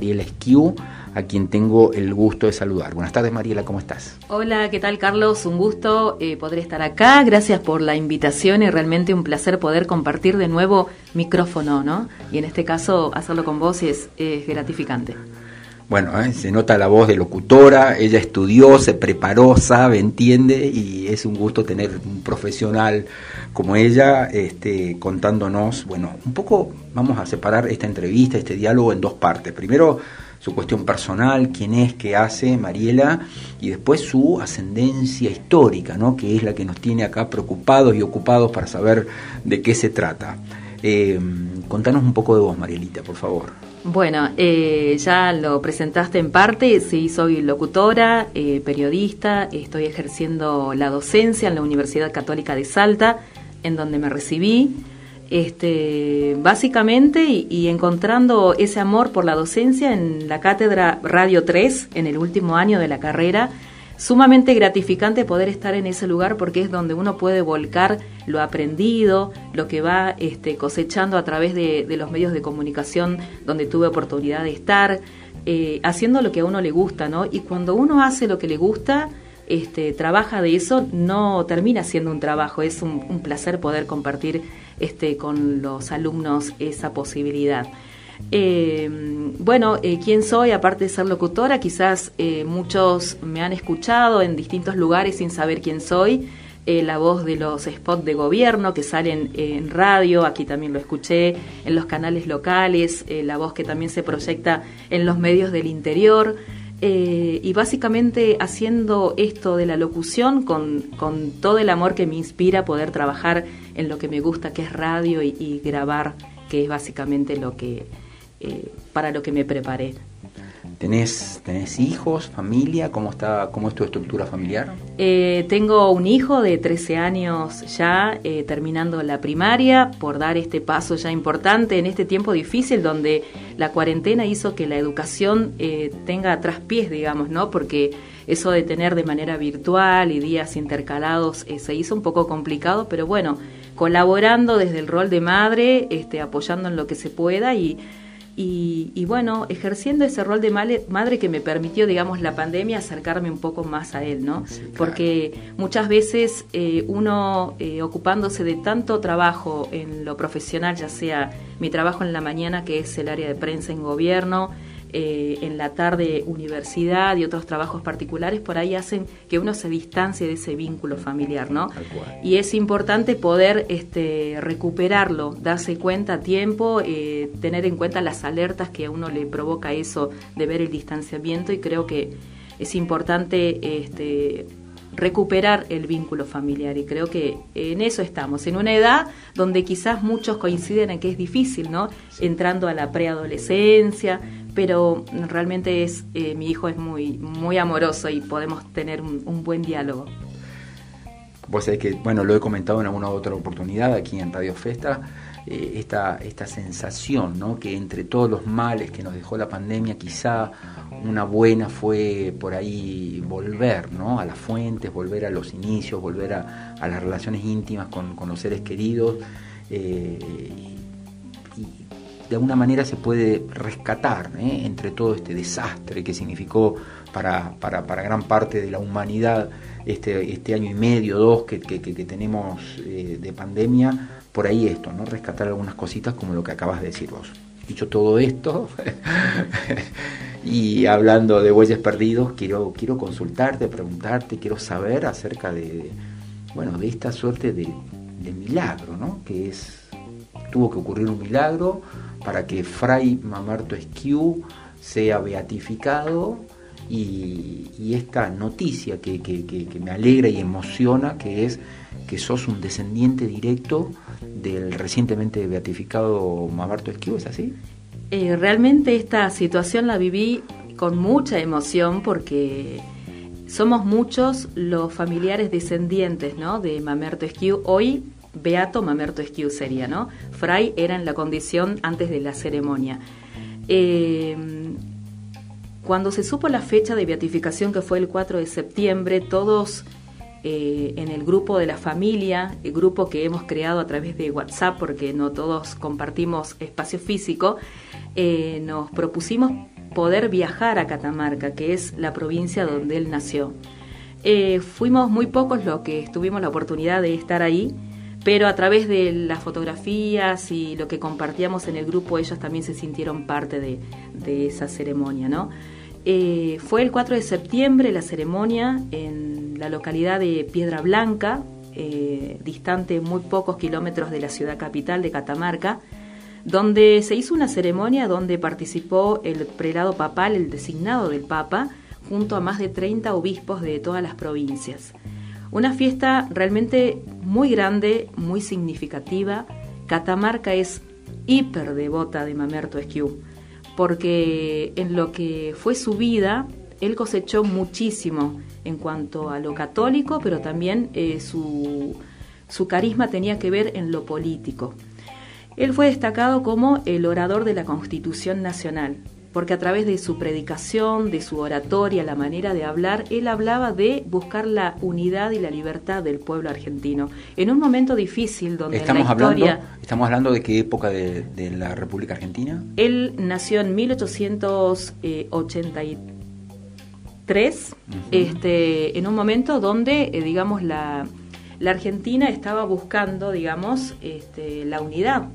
Mariela Esquiu, a quien tengo el gusto de saludar. Buenas tardes Mariela, ¿cómo estás? Hola, ¿qué tal Carlos? Un gusto eh, poder estar acá. Gracias por la invitación y realmente un placer poder compartir de nuevo micrófono, ¿no? Y en este caso hacerlo con vos es, es gratificante. Bueno, eh, se nota la voz de locutora, ella estudió, se preparó, sabe, entiende y es un gusto tener un profesional como ella este, contándonos, bueno, un poco vamos a separar esta entrevista, este diálogo en dos partes. Primero su cuestión personal, quién es, qué hace Mariela, y después su ascendencia histórica, ¿no? que es la que nos tiene acá preocupados y ocupados para saber de qué se trata. Eh, contanos un poco de vos, Marielita, por favor. Bueno, eh, ya lo presentaste en parte, sí, soy locutora, eh, periodista, estoy ejerciendo la docencia en la Universidad Católica de Salta, en donde me recibí, este, básicamente, y, encontrando ese amor por la docencia en la cátedra Radio 3, en el último año de la carrera, sumamente gratificante poder estar en ese lugar porque es donde uno puede volcar lo aprendido, lo que va este, cosechando a través de, los medios de comunicación donde tuve oportunidad de estar, eh, haciendo lo que a uno le gusta, ¿no? Y cuando uno hace lo que le gusta, este, trabaja de eso, no termina siendo un trabajo, es un, un placer poder compartir este, con los alumnos esa posibilidad. Eh, bueno, eh, ¿quién soy? Aparte de ser locutora, quizás eh, muchos me han escuchado en distintos lugares sin saber quién soy. Eh, la voz de los spots de gobierno que salen en radio, aquí también lo escuché, en los canales locales, la voz que también se proyecta en los medios del interior. y básicamente haciendo esto de la locución con, todo el amor que me inspira poder trabajar en lo que me gusta, que es radio y grabar, que es básicamente lo que, eh, para lo que me preparé. ¿Tenés, ¿Tenés hijos, familia? ¿Cómo, está, ¿Cómo es tu estructura familiar? Eh, tengo un hijo de 13 años ya, eh, terminando la primaria, por dar este paso ya importante en este tiempo difícil donde la cuarentena hizo que la educación tenga traspiés, digamos, ¿no? Porque eso de tener de manera virtual y días intercalados se hizo un poco complicado, pero bueno, colaborando desde el rol de madre, este, apoyando en lo que se pueda y y, bueno, ejerciendo ese rol de madre que me permitió, digamos, la pandemia acercarme un poco más a él, ¿no? Porque muchas veces eh, uno eh, ocupándose de tanto trabajo en lo profesional, ya sea mi trabajo en la mañana, que es el área de prensa en gobierno, eh, en la tarde universidad y otros trabajos particulares, por ahí hacen que uno se distancie de ese vínculo familiar, ¿no? Y es importante poder este, recuperarlo, darse cuenta a tiempo, eh, tener en cuenta las alertas que a uno le provoca eso de ver el distanciamiento y creo que es importante este, recuperar el vínculo familiar y creo que en eso estamos, en una edad donde quizás muchos coinciden en que es difícil, ¿no? Entrando a la preadolescencia, pero realmente es eh, mi hijo es muy muy amoroso y podemos tener un, buen diálogo. Vos sabés que, bueno, lo he comentado en alguna otra oportunidad aquí en Radio Festa, eh, esta, esta sensación, ¿no? Que entre todos los males que nos dejó la pandemia, quizá una buena fue por ahí volver, ¿no? A las fuentes, volver a los inicios, volver a, las relaciones íntimas con, los seres queridos. Eh, de alguna manera se puede rescatar ¿eh? entre todo este desastre que significó para, para, para, gran parte de la humanidad este, este año y medio, dos que, que, tenemos de pandemia, por ahí esto, ¿no? rescatar algunas cositas como lo que acabas de decir vos. Dicho todo esto, y hablando de bueyes perdidos, quiero, quiero consultarte, preguntarte, quiero saber acerca de, bueno, de esta suerte de, milagro, ¿no? que es, tuvo que ocurrir un milagro, para que Fray Mamerto Esquiu sea beatificado y, esta noticia que, me alegra y emociona, que es que sos un descendiente directo del recientemente beatificado Mamerto Esquiu, ¿es así? Eh, realmente esta situación la viví con mucha emoción porque somos muchos los familiares descendientes ¿no? de Mamerto Esquiu. Hoy Beato Mamerto Esquiu sería, ¿no? Fray era en la condición antes de la ceremonia. Eh, cuando se supo la fecha de beatificación, que fue el 4 de septiembre, todos eh, en el grupo de la familia, el grupo que hemos creado a través de WhatsApp, porque no todos compartimos espacio físico, eh, nos propusimos poder viajar a Catamarca, que es la provincia donde él nació. Eh, fuimos muy pocos los que tuvimos la oportunidad de estar ahí, pero a través de las fotografías y lo que compartíamos en el grupo, ellos también se sintieron parte de, esa ceremonia, ¿no? Eh, fue el 4 de septiembre la ceremonia en la localidad de Piedra Blanca, eh, distante muy pocos kilómetros de la ciudad capital de Catamarca, donde se hizo una ceremonia donde participó el prelado papal, el designado del Papa, junto a más de 30 obispos de todas las provincias. Una fiesta realmente muy grande, muy significativa. Catamarca es hiper devota de Mamerto Esquiú, porque en lo que fue su vida, él cosechó muchísimo en cuanto a lo católico, pero también eh, su, su carisma tenía que ver en lo político. Él fue destacado como el orador de la Constitución Nacional, porque a través de su predicación, de su oratoria, la manera de hablar, él hablaba de buscar la unidad y la libertad del pueblo argentino. En un momento difícil donde estamos la historia... Hablando, ¿Estamos hablando de qué época de, la República Argentina? Él nació en 1883, este, en un momento donde, eh, digamos, la, la Argentina estaba buscando, digamos, este, la unidad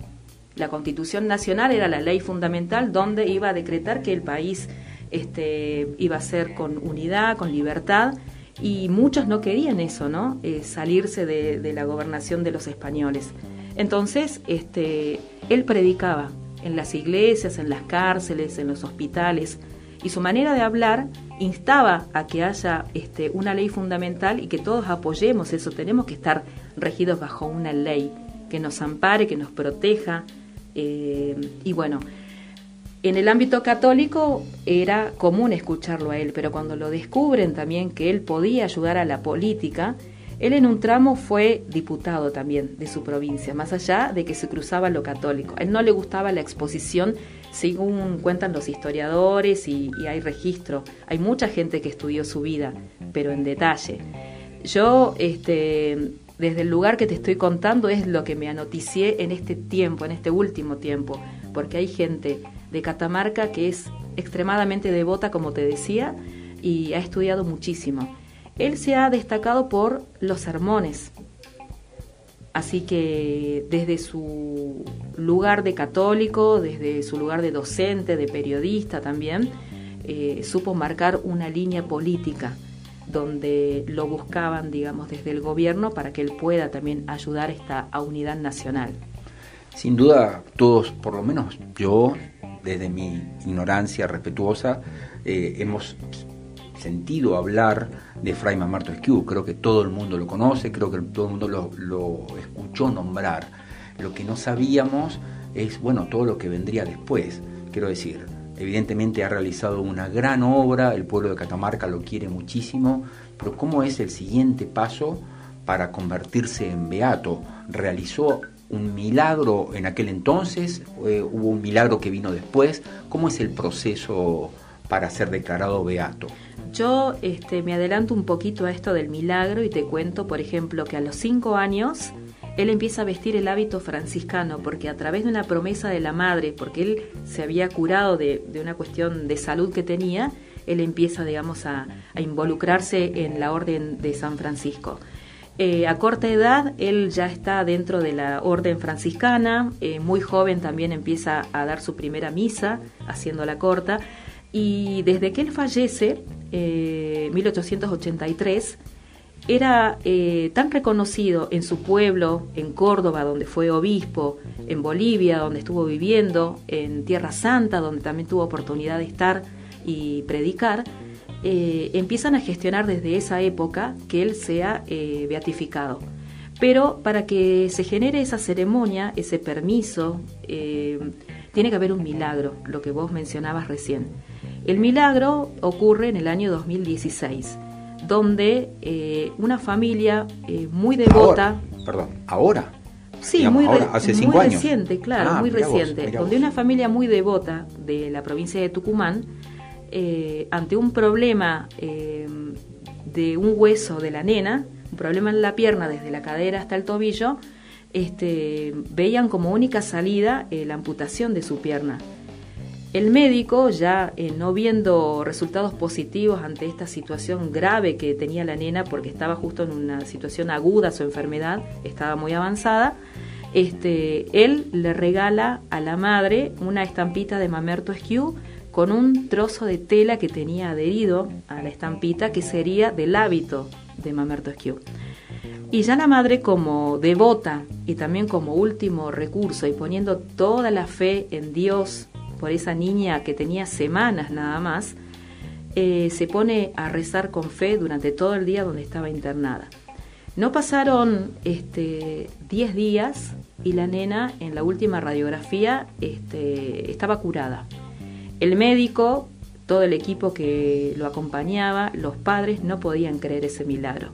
la Constitución Nacional era la ley fundamental donde iba a decretar que el país este, iba a ser con unidad, con libertad, y muchos no querían eso, ¿no? Eh, salirse de, la gobernación de los españoles. Entonces, este, él predicaba en las iglesias, en las cárceles, en los hospitales, y su manera de hablar instaba a que haya este, una ley fundamental y que todos apoyemos eso. Tenemos que estar regidos bajo una ley que nos ampare, que nos proteja, eh, y bueno, en el ámbito católico era común escucharlo a él, pero cuando lo descubren también que él podía ayudar a la política, él en un tramo fue diputado también de su provincia, más allá de que se cruzaba lo católico. A él no le gustaba la exposición, según cuentan los historiadores y, hay registro. Hay mucha gente que estudió su vida, pero en detalle. Yo este, desde el lugar que te estoy contando es lo que me anoticié en este tiempo, en este último tiempo, porque hay gente de Catamarca que es extremadamente devota, como te decía, y ha estudiado muchísimo. Él se ha destacado por los sermones, así que desde su lugar de católico, desde su lugar de docente, de periodista también, eh, supo marcar una línea política donde lo buscaban, digamos, desde el gobierno para que él pueda también ayudar a esta unidad nacional. Sin duda, todos, por lo menos yo, desde mi ignorancia respetuosa, eh, hemos sentido hablar de Fray Mamarto Esquiu. Creo que todo el mundo lo conoce, creo que todo el mundo lo, lo escuchó nombrar. Lo que no sabíamos es, bueno, todo lo que vendría después. Quiero decir, evidentemente ha realizado una gran obra, el pueblo de Catamarca lo quiere muchísimo, pero ¿cómo es el siguiente paso para convertirse en beato? ¿Realizó un milagro en aquel entonces? Eh, ¿Hubo un milagro que vino después? ¿Cómo es el proceso para ser declarado beato? Yo este, me adelanto un poquito a esto del milagro y te cuento, por ejemplo, que a los cinco años él empieza a vestir el hábito franciscano porque a través de una promesa de la madre, porque él se había curado de, una cuestión de salud que tenía, él empieza, digamos, a, involucrarse en la orden de San Francisco. Eh, a corta edad, él ya está dentro de la orden franciscana, eh, muy joven también empieza a dar su primera misa, haciendo la corta, y desde que él fallece, eh, 1883, era eh, tan reconocido en su pueblo, en Córdoba, donde fue obispo, en Bolivia, donde estuvo viviendo, en Tierra Santa, donde también tuvo oportunidad de estar y predicar, eh, empiezan a gestionar desde esa época que él sea eh, beatificado. Pero para que se genere esa ceremonia, ese permiso, tiene que haber un milagro, lo que vos mencionabas recién. El milagro ocurre en el año 2016 donde eh, una familia eh, muy devota... perdón, ahora. Sí, muy, hace cinco muy reciente, claro, ah, muy reciente, donde una familia muy devota de la provincia de Tucumán, eh, ante un problema de un hueso de la nena, un problema en la pierna desde la cadera hasta el tobillo, este, veían como única salida la amputación de su pierna. El médico, ya eh, no viendo resultados positivos ante esta situación grave que tenía la nena, porque estaba justo en una situación aguda, su enfermedad estaba muy avanzada, este, él le regala a la madre una estampita de Mamerto Esquiu con un trozo de tela que tenía adherido a la estampita que sería del hábito de Mamerto Esquiu. Y ya la madre como devota y también como último recurso y poniendo toda la fe en Dios por esa niña que tenía semanas nada más, eh, se pone a rezar con fe durante todo el día donde estaba internada. No pasaron este, 10 días y la nena en la última radiografía este, estaba curada. El médico, todo el equipo que lo acompañaba, los padres no podían creer ese milagro.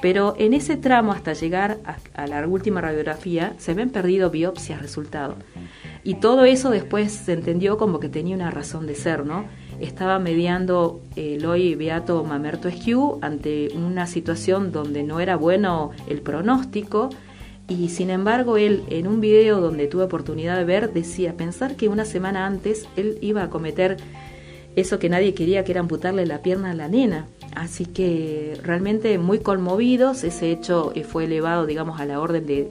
Pero en ese tramo hasta llegar a, la última radiografía se habían perdido biopsias resultados. Y todo eso después se entendió como que tenía una razón de ser, ¿no? Estaba mediando el hoy Beato Mamerto Esquiu ante una situación donde no era bueno el pronóstico y sin embargo él en un video donde tuve oportunidad de ver decía pensar que una semana antes él iba a cometer eso que nadie quería que era amputarle la pierna a la nena Así que realmente muy conmovidos, ese hecho eh, fue elevado, digamos, a la orden de,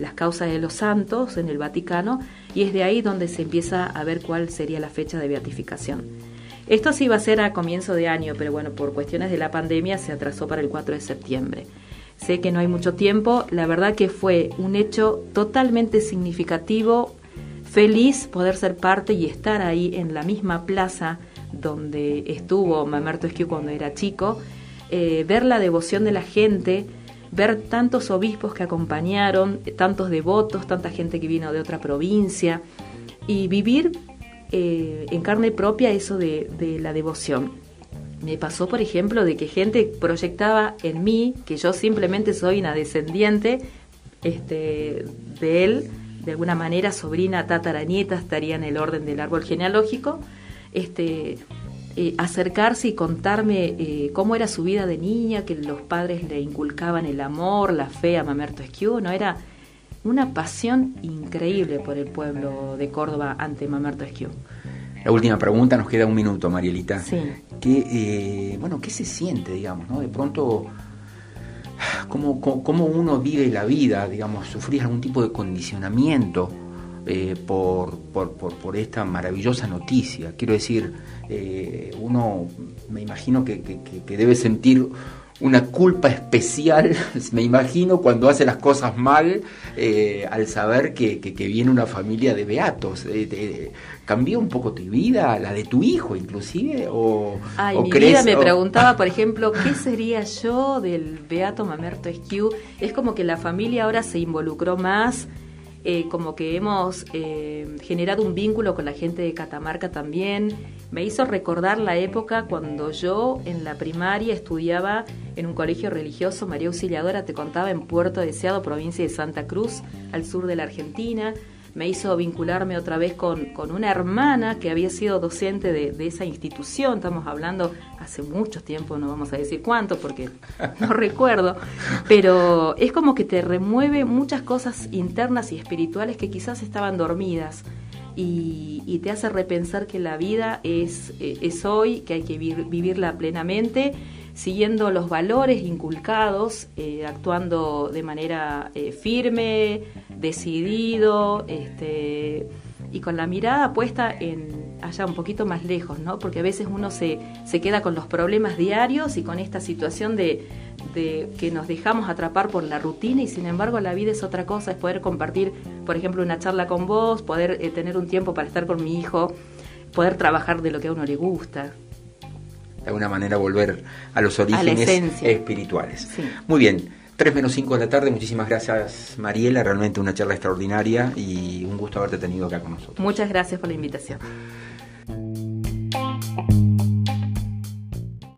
las causas de los santos en el Vaticano y es de ahí donde se empieza a ver cuál sería la fecha de beatificación. Esto sí iba a ser a comienzo de año, pero bueno, por cuestiones de la pandemia se atrasó para el 4 de septiembre. Sé que no hay mucho tiempo, la verdad que fue un hecho totalmente significativo, feliz poder ser parte y estar ahí en la misma plaza donde estuvo Mamerto Esquiu cuando era chico, eh, ver la devoción de la gente, ver tantos obispos que acompañaron, tantos devotos, tanta gente que vino de otra provincia, y vivir eh, en carne propia eso de, la devoción. Me pasó, por ejemplo, de que gente proyectaba en mí, que yo simplemente soy una descendiente este, de él, de alguna manera sobrina, tataranieta, estaría en el orden del árbol genealógico, este, eh, acercarse y contarme eh, cómo era su vida de niña, que los padres le inculcaban el amor, la fe a Mamerto Esquiu, ¿no? Era una pasión increíble por el pueblo de Córdoba ante Mamerto Esquiu. La última pregunta, nos queda un minuto, Marielita. Sí. ¿Qué, eh, bueno, ¿qué se siente, digamos, no? De pronto, ¿cómo, cómo, uno vive la vida, digamos, sufrir algún tipo de condicionamiento? Eh, por, por, por, esta maravillosa noticia. Quiero decir, eh, uno me imagino que, que, debe sentir una culpa especial, me imagino, cuando hace las cosas mal, eh, al saber que, viene una familia de beatos. ¿Cambió un poco tu vida, la de tu hijo inclusive? ¿O, Ay, mi vida me preguntaba, por ejemplo, ¿qué sería yo del beato Mamerto Esquiu? Es como que la familia ahora se involucró más eh, como que hemos eh, generado un vínculo con la gente de Catamarca también. Me hizo recordar la época cuando yo en la primaria estudiaba en un colegio religioso, María Auxiliadora, te contaba, en Puerto Deseado, provincia de Santa Cruz, al sur de la Argentina me hizo vincularme otra vez con, con una hermana que había sido docente de, de, esa institución, estamos hablando hace mucho tiempo, no vamos a decir cuánto porque no recuerdo, pero es como que te remueve muchas cosas internas y espirituales que quizás estaban dormidas. Y, y te hace repensar que la vida es, es hoy, que hay que vivirla plenamente siguiendo los valores inculcados, eh, actuando de manera eh, firme, decidido, este, y con la mirada puesta en allá un poquito más lejos, ¿no? Porque a veces uno se, se queda con los problemas diarios y con esta situación de, de, que nos dejamos atrapar por la rutina y sin embargo la vida es otra cosa, es poder compartir, por ejemplo, una charla con vos, poder eh, tener un tiempo para estar con mi hijo, poder trabajar de lo que a uno le gusta de alguna manera volver a los orígenes espirituales. Muy bien, 3 menos 5 de la tarde, muchísimas gracias Mariela, realmente una charla extraordinaria y un gusto haberte tenido acá con nosotros. Muchas gracias por la invitación.